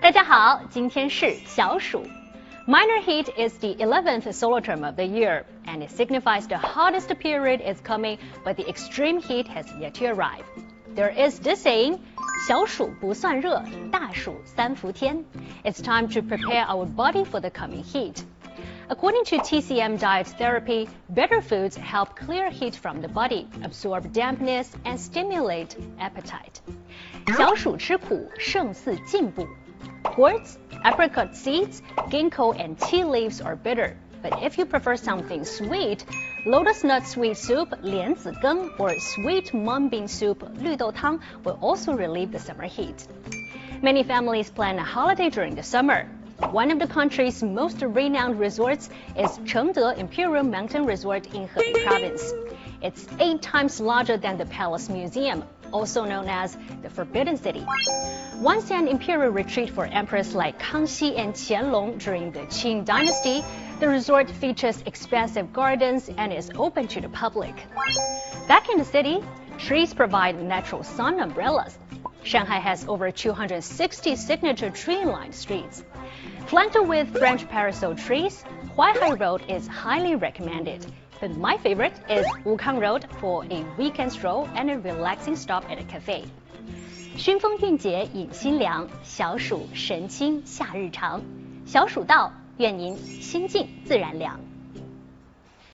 大家好，今天是小暑。Minor heat is the 11th solar term of the year, and it signifies the hottest period is coming, but the extreme heat has yet to arrive. There is this saying, 小暑不算热，大暑三伏天. It's time to prepare our body for the coming heat. According to TCM diet therapy, better foods help clear heat from the body, absorb dampness, and stimulate appetite. 小暑吃苦，胜似进补。Gourds, apricot seeds, ginkgo, and tea leaves are bitter. But if you prefer something sweet, lotus nut sweet soup, 莲子羹, or sweet mung bean soup, 绿豆汤, will also relieve the summer heat. Many families plan a holiday during the summer. One of the country's most renowned resorts is Chengde Imperial Mountain Resort in Hebei Province. It's eight times larger than the Palace Museum, also known as the Forbidden City. Once an imperial retreat for emperors like Kangxi and Qianlong during the Qing dynasty, the resort features expansive gardens and is open to the public. Back in the city, trees provide natural sun umbrellas. Shanghai has over 260 signature tree-lined streets. Flanked with French parasol trees, Huaihai Road is highly recommended. But my favorite is Wukang Road for a weekend stroll and a relaxing stop at a cafe.